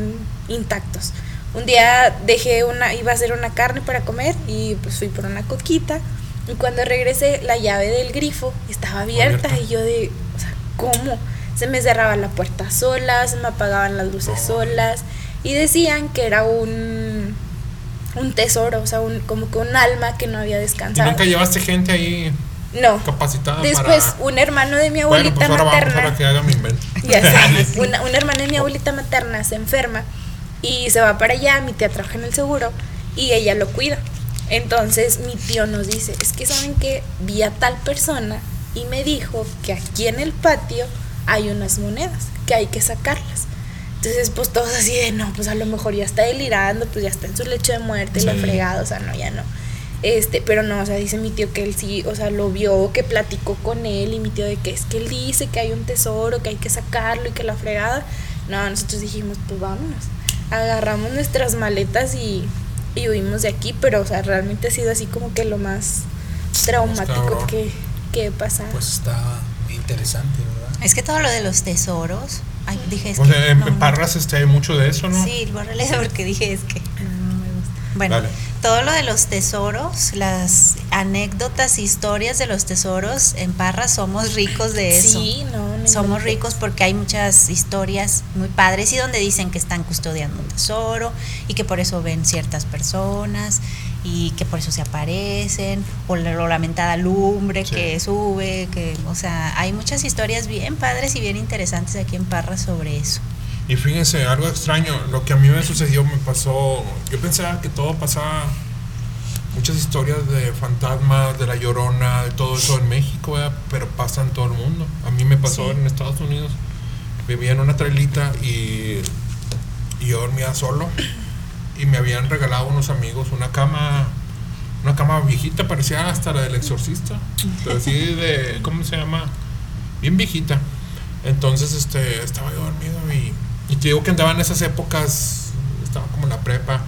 S4: intactos. Un día dejé una, iba a hacer una carne para comer y pues fui por una coquita y cuando regresé la llave del grifo estaba abierta,
S2: Abierta.
S4: y yo de, o sea, ¿cómo? Se me cerraba la puerta sola, se me apagaban las luces solas y decían que era un un tesoro, o sea, un, como que un alma que no había
S2: ¿Y
S4: descansado.
S2: nunca llevaste gente ahí
S4: No.
S2: capacitada
S4: Después,
S2: para...?
S4: un hermano de mi
S2: Bueno,
S4: abuelita
S2: pues ahora vamos
S4: materna.
S2: a que haga mi invento. [laughs]
S4: Ya sé, [laughs] una, una hermana de mi abuelita materna se enferma y se va para allá, mi tía trabaja en el seguro y ella lo cuida. Entonces mi tío nos dice, es que saben que vi a tal persona y me dijo que aquí en el patio hay unas monedas, que hay que sacarlas. Entonces, pues todos así de, no, pues a lo mejor ya está delirando, pues ya está en su lecho de muerte, lo
S2: Sí.
S4: fregado, o sea, no, ya no. Este, pero no, o sea, dice mi tío que él sí, o sea, lo vio, que platicó con él y mi tío de que es que él dice que hay un tesoro, que hay que sacarlo y que la fregada. No, nosotros dijimos, pues vámonos. Agarramos nuestras maletas y, y huimos de aquí, pero, o sea, realmente ha sido así como que lo más traumático que, que he pasado.
S5: Pues está interesante, ¿verdad?
S3: Es que todo lo de los tesoros. Ay, dije, es
S2: Pues
S3: que.
S2: en,
S3: no,
S2: en
S3: no.
S2: Parras este, hay mucho de eso, ¿no?
S3: Sí, bórrale [laughs] porque dije es que no, no me gusta. Bueno,
S2: Dale.
S3: Todo lo de los tesoros, las anécdotas, historias de los tesoros, en Parras somos ricos de eso.
S4: Sí, no, no
S3: Somos ricos porque hay muchas historias muy padres y donde dicen que están custodiando un tesoro y que por eso ven ciertas personas y que por eso se aparecen o la, lamentada lumbre
S2: Sí.
S3: que sube, que o sea, hay muchas historias bien padres y bien interesantes aquí en Parras sobre eso.
S2: Y fíjense, algo extraño, lo que a mí me sucedió me pasó, yo pensaba que todo pasaba, muchas historias de fantasmas, de la llorona, de todo eso en México, ¿verdad? pero pasa en todo el mundo. A mí me pasó
S3: Sí.
S2: en Estados Unidos vivía en una trailita y, y yo dormía solo y me habían regalado unos amigos una cama una cama viejita parecía hasta la del exorcista pero así de cómo se llama bien viejita entonces este estaba yo dormido y, y te digo que andaba en esas épocas estaba como en la prepa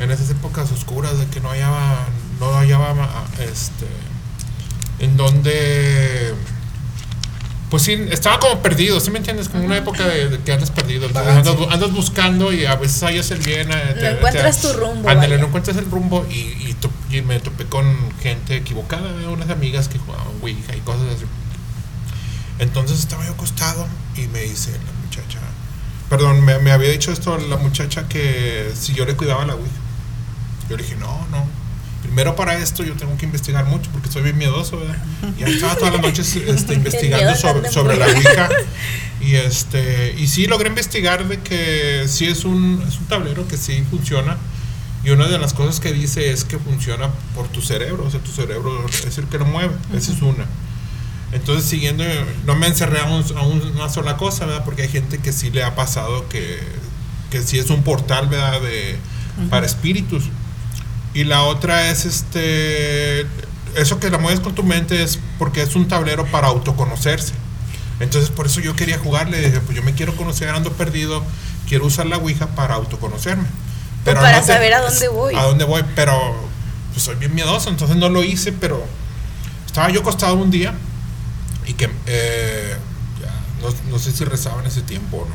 S2: en esas épocas oscuras de que no hallaba no hallaba este en donde pues sí, estaba como perdido, ¿sí me entiendes? Como una época de, de que andas perdido. andas, andas buscando y a veces hallas el bien. eh,
S4: No encuentras tu rumbo,
S2: Ándale, no encuentras el rumbo y, y, to- y me topé con gente equivocada, unas amigas que jugaban Ouija y cosas así. Entonces estaba yo acostado y me dice la muchacha, perdón, me, me había dicho esto la muchacha que si yo le cuidaba la Ouija. Yo le dije, no, no. Primero para esto yo tengo que investigar mucho porque soy bien miedoso, ¿verdad? Y ahí estaba todas las noches [laughs] este, investigando sobre, la Ouija. [laughs] Y este, y sí logré investigar de que sí es un, es un tablero que sí funciona. Y una de las cosas que dice es que funciona por tu cerebro, o sea, tu cerebro es el que lo mueve, esa es una. Entonces, siguiendo, no me encerré a, un- a una sola cosa, ¿verdad? Porque hay gente que sí le ha pasado que, que sí es un portal, ¿verdad? De, Para espíritus. Y la otra es este. Eso que la mueves con tu mente es porque es un tablero para autoconocerse. Entonces, por eso yo quería jugarle. Dije, pues yo me quiero conocer, ando perdido. Quiero usar la Ouija para autoconocerme.
S4: O para saber a dónde voy.
S2: A dónde voy, pero pues soy bien miedoso, entonces no lo hice, pero estaba yo acostado un día y que eh, no, no sé si rezaba en ese tiempo o no,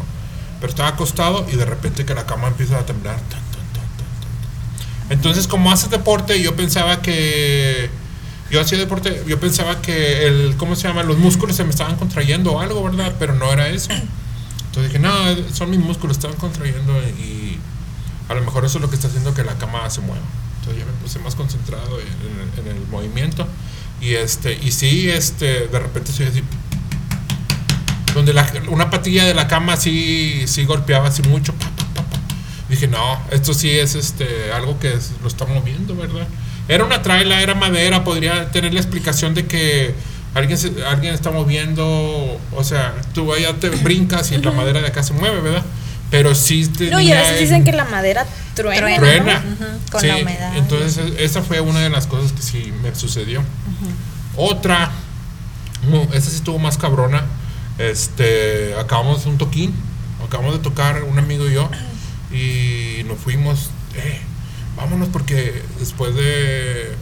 S2: pero estaba acostado y de repente que la cama empieza a temblar. Entonces, como haces deporte, yo pensaba que yo hacía deporte, yo pensaba que el, ¿cómo se llama? Los músculos se me estaban contrayendo o algo, ¿verdad? Pero no era eso. Entonces dije, no, son mis músculos, estaban contrayendo y a lo mejor eso es lo que está haciendo que la cama se mueva. Entonces ya me puse más concentrado en el movimiento. Y este, y sí, este, de repente soy así. Donde la- una patilla de la cama sí, sí golpeaba así mucho. pa, pa, pa, pa. Dije, no, esto sí es este algo que es- lo está moviendo, ¿verdad? Era una traila, era madera, podría tener la explicación de que alguien, se- alguien está moviendo, o sea, tú allá te brincas y la madera de acá se mueve, ¿verdad? Pero sí tenía
S4: No, y a veces
S2: el-
S4: dicen que la madera truena.
S3: Truena. con
S2: Sí,
S3: la humedad.
S2: Entonces, esa fue una de las cosas que sí me sucedió. Otra, no, esa sí estuvo más cabrona. Este, acabamos un toquín, acabamos de tocar un amigo y yo, y nos fuimos, eh, vámonos porque después de,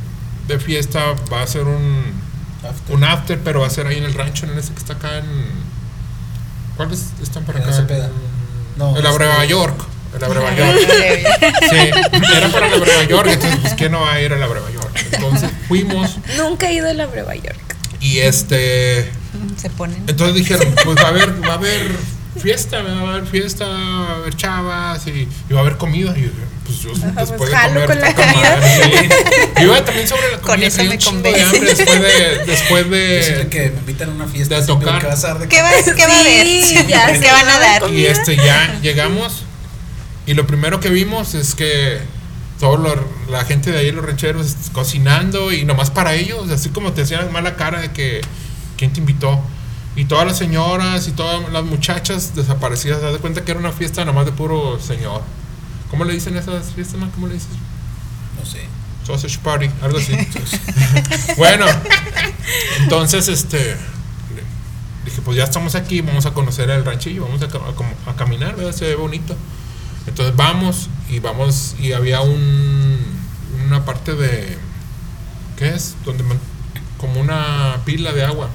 S2: de fiesta va a ser un,
S5: After.
S2: un after, pero va a ser ahí en el rancho, en ese que está acá en. ¿Cuáles están para
S5: En
S2: acá?
S5: Cepeda. No,
S2: el Abreva
S5: este-
S2: York. El Abreva York. Sí, era para la Breva York, entonces pues quién no va a ir a la Breva York. Entonces fuimos
S4: Nunca he ido a la Breva York.
S2: y este
S3: Se ponen.
S2: entonces dijeron, pues va a haber, va a haber fiesta, va a haber fiesta, va a haber chavas y, y va a haber comida. Y pues yo después
S4: pues,
S2: de comer
S4: con la
S2: madre, sí. Iba también sobre la [laughs]
S3: Con
S2: comida,
S3: eso
S2: traía
S3: me
S2: chingo de
S3: convence.
S2: hambre después de, después de
S5: que me invitan a una fiesta.
S2: de tocar.
S5: que vas a dar de
S3: ¿Qué va, qué va a haber?
S4: Sí, ya
S3: ¿Qué
S4: sé,
S3: van a dar?
S2: Y este ya llegamos y lo primero que vimos es que toda la gente de ahí, los rancheros, cocinando y nomás para ellos, así como te hacían mala cara de que quién te invitó. Y todas las señoras y todas las muchachas desaparecidas, haz de cuenta que era una fiesta nomás de puro señor. ¿Cómo le dicen esas fiestas, man? ¿Cómo le dices?
S5: No sé.
S2: Sausage Party, algo así. [laughs] [laughs] bueno, entonces este dije, pues ya estamos aquí, vamos a conocer el ranchillo, vamos a, caminar, ¿verdad? Se ve bonito. Entonces vamos y vamos y había un una parte de ¿qué es? Donde man- como una pila de agua.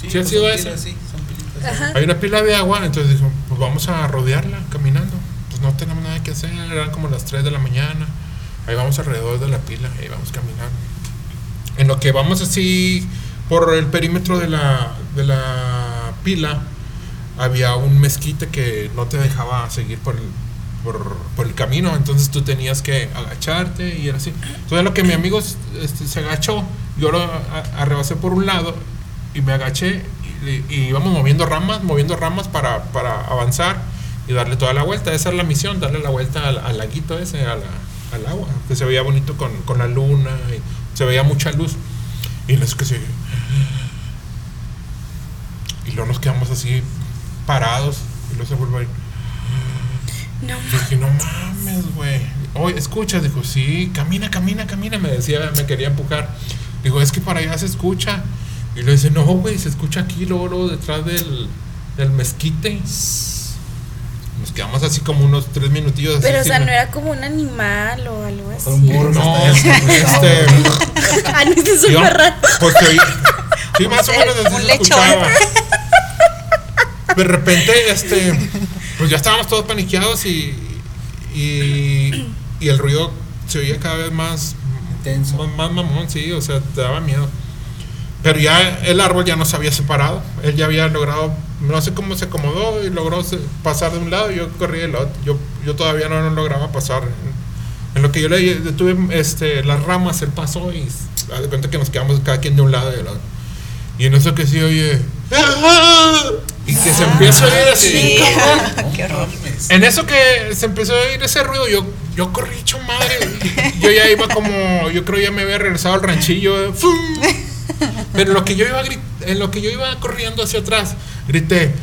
S2: ¿Sí ha
S5: pues
S2: sido
S5: pilas, Sí, son pilitas.
S4: Ajá.
S2: Hay una pila de agua, entonces dijo, pues vamos a rodearla caminando. No tenemos nada que hacer, eran como las 3 de la mañana. Ahí vamos alrededor de la pila, ahí vamos caminando. En lo que vamos así por el perímetro de la, de la pila, había un mezquite que no te dejaba seguir por el, por, por el camino, entonces tú tenías que agacharte y era así. Entonces lo que mi amigo este, se agachó, yo lo arrebasé por un lado y me agaché y, y íbamos moviendo ramas, moviendo ramas para, para avanzar y darle toda la vuelta. Esa es la misión, darle la vuelta al, al laguito ese, a la- al agua, que se veía bonito con, con la luna y se veía mucha luz. Y eso que se... Y luego nos quedamos así parados Y luego se vuelve a ir.
S4: No.
S2: Dije, no mames, güey. Oye, escucha, dijo, sí, camina, camina, camina. Me decía, me quería empujar. Digo, es que para allá se escucha. Y le dice, no, güey, se escucha aquí, luego, luego detrás del, del mezquite. Nos quedamos así como unos tres minutillos. así
S4: Pero, o sea, no era como un animal o algo así.
S5: Un burro.
S2: No, este.
S4: Ah, no, este es raro.
S2: Pues que Sí, más o menos así
S3: Un
S2: se
S3: lechón.
S2: escuchaba. De repente, este. Pues ya estábamos todos paniqueados y. Y, y el ruido se oía cada vez más.
S5: Intenso.
S2: Más, más mamón, sí, o sea, te daba miedo. Pero ya el árbol ya no se había separado. Él ya había logrado, no sé cómo se acomodó y logró pasar de un lado y yo corrí del otro. Yo, yo todavía no, no lograba pasar. En lo que yo le detuve este, las ramas, él pasó y haz de cuenta que nos quedamos cada quien de un lado y del otro. Y en eso que sí oye. Y que se empieza a oír así.
S3: Sí. [laughs] Qué horror.
S2: En eso que se empezó a oír ese ruido, yo, yo corrí hecho madre. Yo ya iba como, yo creo ya me había regresado al ranchillo. eh, ¡fum! Pero lo que yo iba gri- en lo que yo iba corriendo hacia atrás, grité,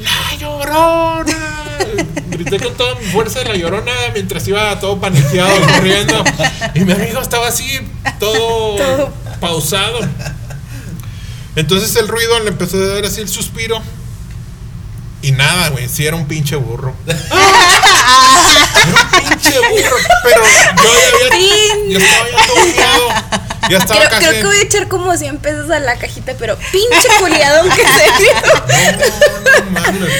S2: ¡La llorona! Grité con toda mi fuerza la llorona mientras iba todo paniqueado corriendo. Y mi amigo estaba así, todo,
S4: Todo.
S2: pausado. Entonces el ruido le empezó a dar así el suspiro. Y nada, güey, sí era un pinche burro. [laughs] Era un pinche burro. Pero yo ya había. Yo estaba ya todo. Ya estaba
S4: Creo,
S2: casi.
S4: creo que voy a echar como 100 pesos a la cajita, pero pinche culiadón que se dio. [laughs]
S2: No, no mames.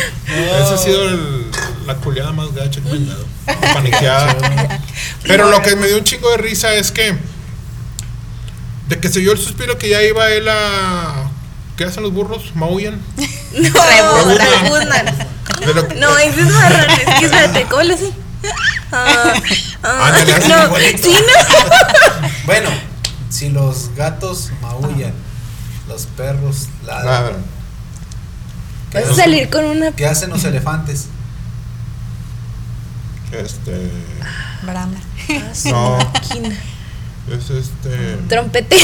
S2: Esa ha sido el- la culiada más gacha que me han dado. Paniqueada. Pero lo que me dio un chingo de risa es que. De que se dio el suspiro que ya iba él a. ¿Qué hacen los burros? ¿Maullan? [laughs]
S4: No,
S2: Rebuznan.
S4: rebuznan.
S2: De lo-
S4: No, ese es marrón. Es que [laughs] espérate, ¿cómo le hace? Ah, ah,
S2: Ándale, así
S4: no, sí, no. [laughs]
S5: Bueno, si los gatos maullan, los perros ladran. ¿qué,
S4: Vas a
S5: hacen-
S4: salir con una
S5: qué hacen los elefantes?
S2: Este.
S3: Brahma.
S2: No, es este.
S4: Trompete.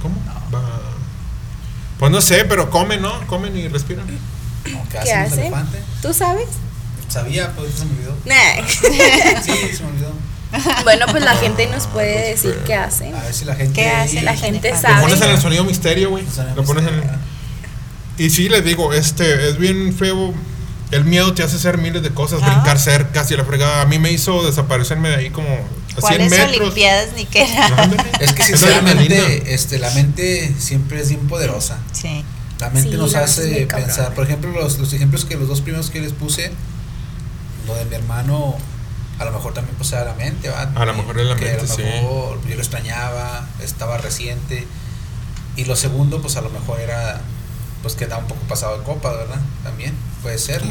S2: ¿Cómo? Va- Pues no sé, pero comen, ¿no? Comen y respiran.
S5: No, ¿Qué
S4: ¿Qué
S5: hacen?
S4: ¿Tú sabes?
S5: Sabía, pues se me olvidó.
S4: Nah. [laughs]
S5: Sí, se me olvidó.
S4: Bueno, pues la gente nos puede decir qué hacen.
S5: A ver si la gente.
S3: ¿Qué hace
S4: La gente
S3: Lo
S2: Lo
S4: sabe.
S2: pones en el sonido misterio, güey. Lo pones en
S5: misterio.
S2: Y sí, les digo, este, es bien feo. El miedo te hace hacer miles de cosas,
S3: Ah.
S2: brincar cerca, y la fregada. A mí me hizo desaparecerme de ahí como a 100
S3: ¿Cuáles
S2: metros.
S3: Olimpiadas ni qué era?
S5: Es que sinceramente, este, la mente siempre es bien poderosa.
S3: Sí.
S5: La mente
S4: Sí,
S5: nos
S4: la
S5: hace pensar. Por ejemplo, los, los ejemplos que los dos primeros que les puse, lo de mi hermano, a lo mejor también posee la mente, ¿va?
S2: A lo mejor es la
S5: Que
S2: mente,
S5: a lo
S2: sí.
S5: mejor yo lo extrañaba, estaba reciente. Y lo segundo, pues a lo mejor era, pues que un poco pasado de copa, ¿verdad? También, puede ser.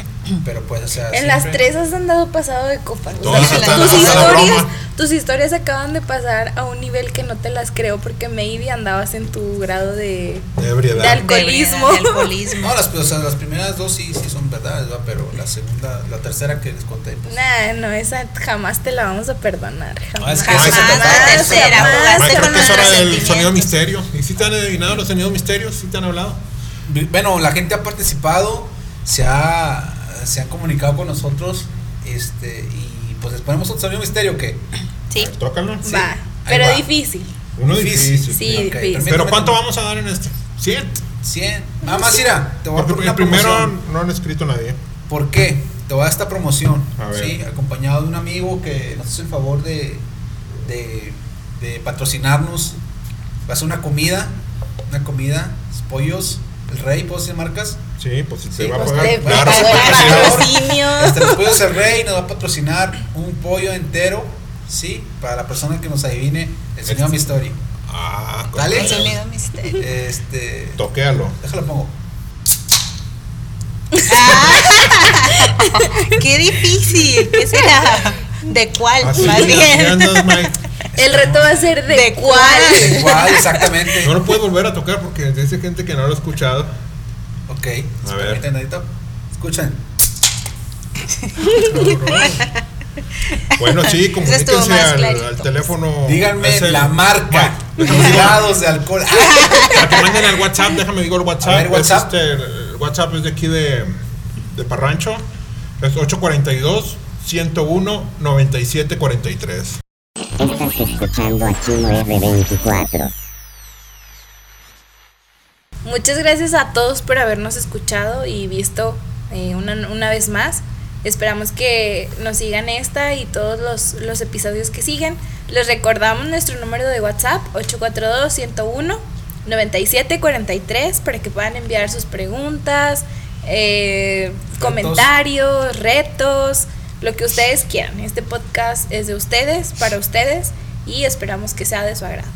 S5: Pero puede ser.
S4: En las
S5: siempre-
S4: tres has andado pasado de copa. O sea, tus, historias, tus historias acaban de pasar a un nivel que no te las creo porque maybe andabas en tu grado de,
S2: De
S4: de
S2: ebriedad.
S4: alcoholismo.
S3: De alcoholismo. [laughs]
S5: No, las, o sea, las primeras dos sí, sí son verdades, ¿va? Pero la segunda, la tercera que les conté, pues.
S4: Nah, no, esa jamás te la vamos a perdonar. Jamás.
S5: es que
S3: Jamás la tercera,
S4: jamás,
S3: con
S2: creo que es hora del sonido misterio. ¿Y si te han adivinado los sonidos misterios? ¿Sí te han hablado?
S5: Bueno, la gente ha participado, se ha, se han comunicado con nosotros, este, y pues les ponemos otro misterio que
S3: Sí.
S2: Tócalo.
S5: Sí,
S4: Va, pero
S5: va.
S4: difícil.
S2: Uno
S5: Difícil.
S2: difícil.
S4: Sí, difícil.
S5: permítame
S2: Pero ¿cuánto vamos a dar en este? 100.
S5: 100. Nada más, mira, te voy a
S2: Porque
S5: poner una
S2: el primero
S5: promoción.
S2: no han escrito nadie.
S5: ¿Por qué? Te voy a dar esta promoción,
S2: A ver.
S5: ¿sí? Acompañado de un amigo que nos hace el favor de, de, de patrocinarnos. Va a ser una comida, una comida, pollos, el rey, ¿puedo decir marcas?
S2: Sí, pues si
S5: Sí,
S2: te va a
S5: pues
S2: pagar.
S4: te
S2: claro, sí,
S4: patrocinio.
S5: Este, los pollos el rey nos va a patrocinar un pollo entero, ¿sí? Para la persona que nos adivine el sonido de mi historia.
S2: Ah,
S5: Dale.
S3: El sonido misterio.
S5: Este,
S2: Toquéalo.
S5: déjalo pongo. [laughs]
S3: Qué difícil. ¿Qué será? ¿De cuál?
S2: Así,
S3: Más bien.
S4: El reto va a ser de,
S3: ¿De
S4: cuál.
S3: cuál?
S5: Igual, exactamente.
S2: No lo puedes volver a tocar porque dice gente que no lo ha escuchado.
S5: Ok,
S2: A ver.
S5: permiten, Nadito. Escuchen.
S2: Bueno, sí, comuníquense al, al teléfono.
S5: Díganme
S2: el-
S5: la marca. Grados de alcohol. [laughs]
S2: Para que manden al WhatsApp, déjame digo el WhatsApp.
S5: Ver, WhatsApp.
S2: Es este, el WhatsApp es de aquí de, de Parrancho. Es 842-101-9743.
S1: Estás escuchando a Chino R24.
S4: Muchas gracias a todos por habernos escuchado y visto eh, una, una vez más. Esperamos que nos sigan esta y todos los, los episodios que siguen. Les recordamos nuestro número de WhatsApp 842-101-9743 para que puedan enviar sus preguntas, eh, comentarios, retos, lo que ustedes quieran. Este podcast es de ustedes, para ustedes y esperamos que sea de su agrado.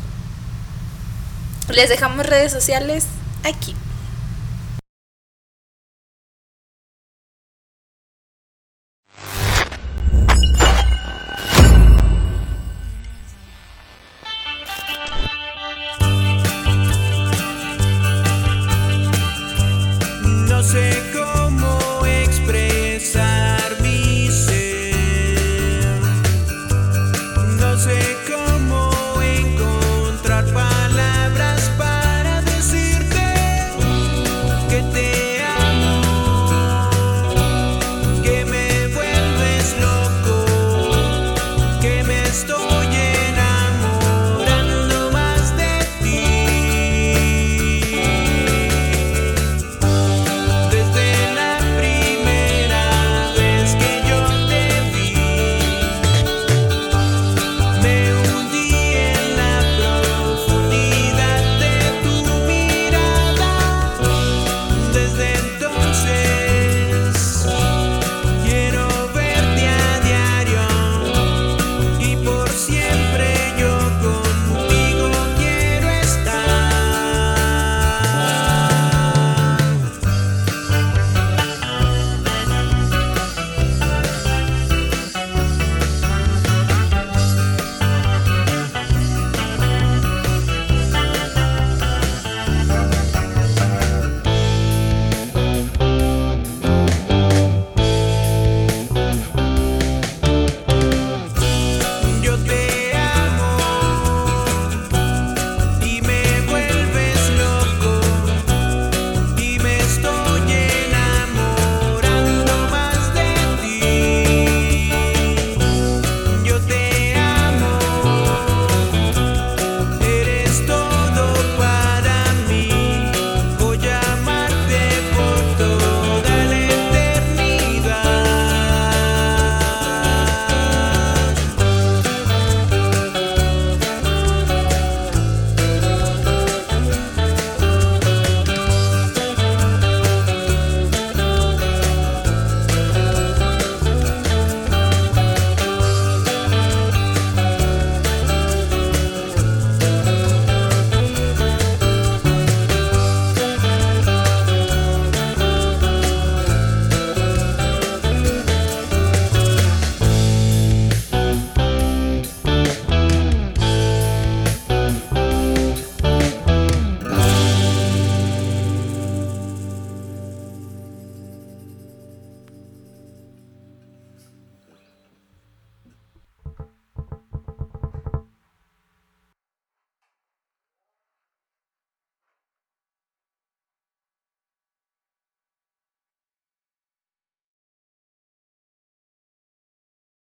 S4: Les dejamos redes sociales aquí.